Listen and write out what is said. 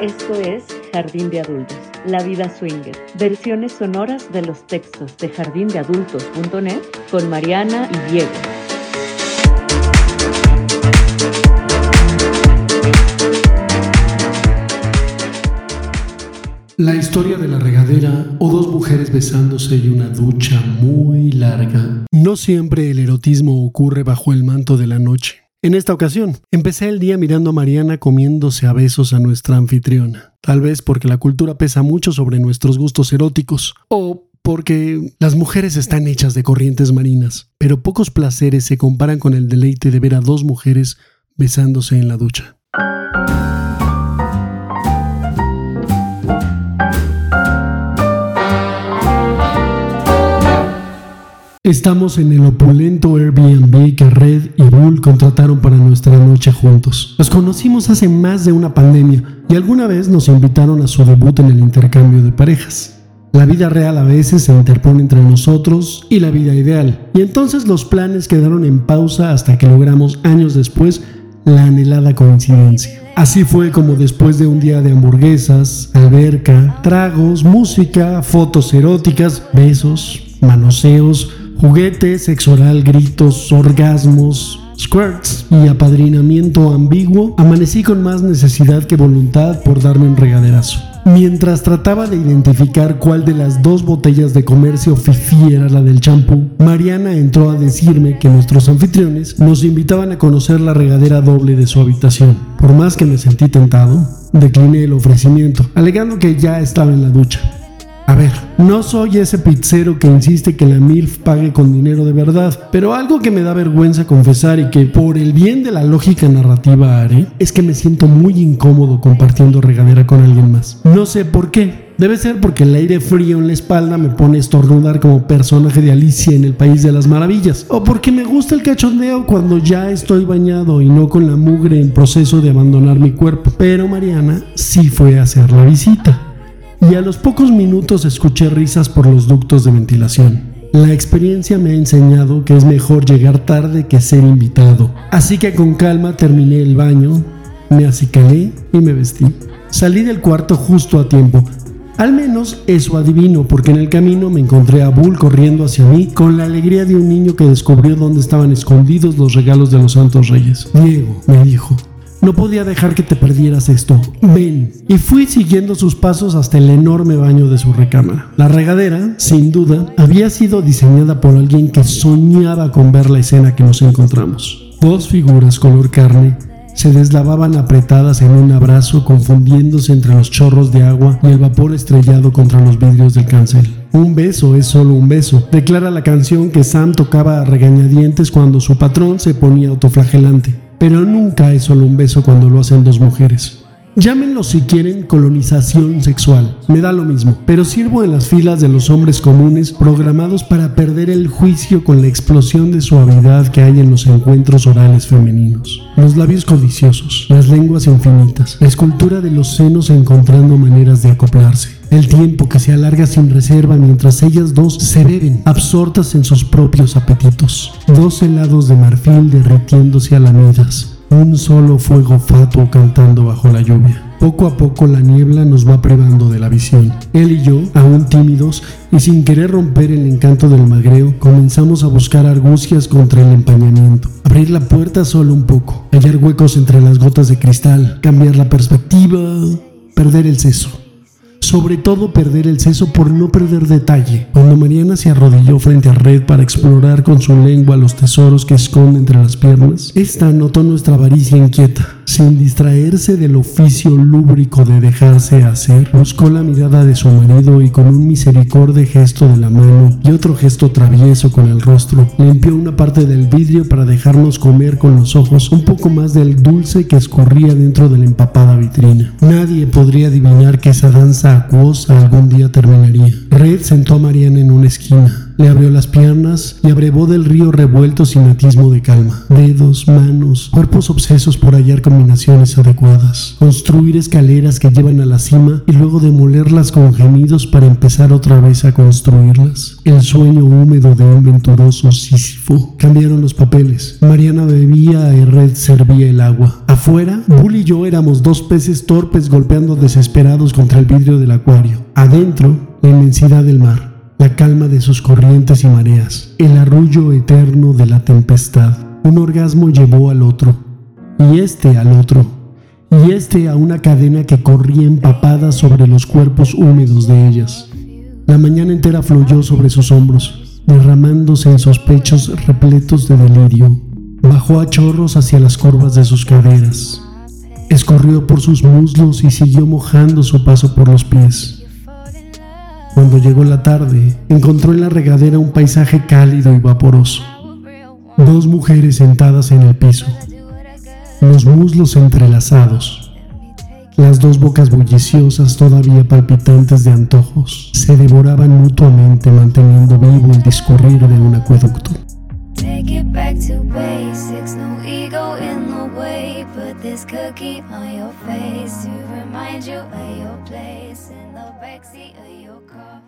Esto es Jardín de Adultos, La Vida Swinger, versiones sonoras de los textos de jardindeadultos.net con Mariana y Diego. La historia de la regadera o dos mujeres besándose y una ducha muy larga. No siempre el erotismo ocurre bajo el manto de la noche. En esta ocasión, empecé el día mirando a Mariana comiéndose a besos a nuestra anfitriona. Tal vez porque la cultura pesa mucho sobre nuestros gustos eróticos, o porque las mujeres están hechas de corrientes marinas, pero pocos placeres se comparan con el deleite de ver a dos mujeres besándose en la ducha. Estamos en el opulento Airbnb que Red y Bull contrataron para nuestra noche juntos. Los conocimos hace más de una pandemia y alguna vez nos invitaron a su debut en el intercambio de parejas. La vida real a veces se interpone entre nosotros y la vida ideal, y entonces los planes quedaron en pausa hasta que logramos años después la anhelada coincidencia. Así fue como después de un día de hamburguesas, alberca, tragos, música, fotos eróticas, besos, manoseos, juguetes, sexo oral, gritos, orgasmos, squirts y apadrinamiento ambiguo, amanecí con más necesidad que voluntad por darme un regaderazo. Mientras trataba de identificar cuál de las dos botellas de comercio fifi era la del champú, Mariana entró a decirme que nuestros anfitriones nos invitaban a conocer la regadera doble de su habitación. Por más que me sentí tentado, decliné el ofrecimiento, alegando que ya estaba en la ducha. A ver, no soy ese pizzero que insiste que la MILF pague con dinero de verdad, pero algo que me da vergüenza confesar y que por el bien de la lógica narrativa haré, es que me siento muy incómodo compartiendo regadera con alguien más. No sé por qué, Debe ser porque el aire frío en la espalda me pone a estornudar como personaje de Alicia en el País de las Maravillas. O porque me gusta el cachondeo cuando ya estoy bañado y no con la mugre en proceso de abandonar mi cuerpo. Pero Mariana sí fue a hacer la visita y a los pocos minutos escuché risas por los ductos de ventilación. La experiencia me ha enseñado que es mejor llegar tarde que ser invitado. Así que con calma terminé el baño, me acicalé y me vestí. Salí del cuarto justo a tiempo. Al menos eso adivino, porque en el camino me encontré a Bull corriendo hacia mí con la alegría de un niño que descubrió dónde estaban escondidos los regalos de los Santos Reyes. Diego, me dijo, no podía dejar que te perdieras esto. Ven. Y fui siguiendo sus pasos hasta el enorme baño de su recámara. La regadera, sin duda, había sido diseñada por alguien que soñaba con ver la escena que nos encontramos. Dos figuras color carne se deslavaban apretadas en un abrazo confundiéndose entre los chorros de agua y el vapor estrellado contra los vidrios del cancel. Un beso es solo un beso, declara la canción que Sam tocaba a regañadientes cuando su patrón se ponía autoflagelante pero nunca es solo un beso cuando lo hacen dos mujeres. Llámenlo si quieren colonización sexual, me da lo mismo, pero sirvo en las filas de los hombres comunes programados para perder el juicio con la explosión de suavidad que hay en los encuentros orales femeninos. Los labios codiciosos, las lenguas infinitas, la escultura de los senos encontrando maneras de acoplarse. El tiempo que se alarga sin reserva mientras ellas dos se beben, absortas en sus propios apetitos. Dos helados de marfil derritiéndose a lamidas un solo fuego fatuo cantando bajo la lluvia. Poco a poco la niebla nos va privando de la visión. Él y yo, aún tímidos y sin querer romper el encanto del magreo, comenzamos a buscar argucias contra el empañamiento. Abrir la puerta solo un poco, hallar huecos entre las gotas de cristal, cambiar la perspectiva, perder el seso sobre todo perder el seso por no perder detalle. Cuando Mariana se arrodilló frente a Red para explorar con su lengua los tesoros que esconde entre las piernas, esta notó nuestra avaricia inquieta. Sin distraerse del oficio lúbrico de dejarse hacer, buscó la mirada de su marido y con un misericorde gesto de la mano y otro gesto travieso con el rostro, limpió una parte del vidrio para dejarnos comer con los ojos un poco más del dulce que escurría dentro de la empapada vitrina. Nadie podría adivinar que esa danza acuosa algún día terminaría. Red sentó a Mariana en una esquina Le abrió las piernas y abrevó del río revuelto sin atismo de calma. Dedos, manos, cuerpos obsesos por hallar combinaciones adecuadas. Construir escaleras que llevan a la cima y luego demolerlas con gemidos para empezar otra vez a construirlas. El sueño húmedo de un venturoso Sísifo. Cambiaron los papeles. Mariana bebía y Red servía el agua. Afuera, Bull y yo éramos dos peces torpes golpeando desesperados contra el vidrio del acuario. Adentro, la inmensidad del mar la calma de sus corrientes y mareas, el arrullo eterno de la tempestad. Un orgasmo llevó al otro, y este al otro, y este a una cadena que corría empapada sobre los cuerpos húmedos de ellas. La mañana entera fluyó sobre sus hombros, derramándose en sus pechos repletos de delirio. Bajó a chorros hacia las curvas de sus caderas. Escorrió por sus muslos y siguió mojando su paso por los pies. Cuando llegó la tarde, encontró en la regadera un paisaje cálido y vaporoso. Dos mujeres sentadas en el piso, los muslos entrelazados, las dos bocas bulliciosas todavía palpitantes de antojos, se devoraban mutuamente manteniendo vivo el discurrir de un acueducto. put this cookie on your face to remind you of your place in the backseat of your car.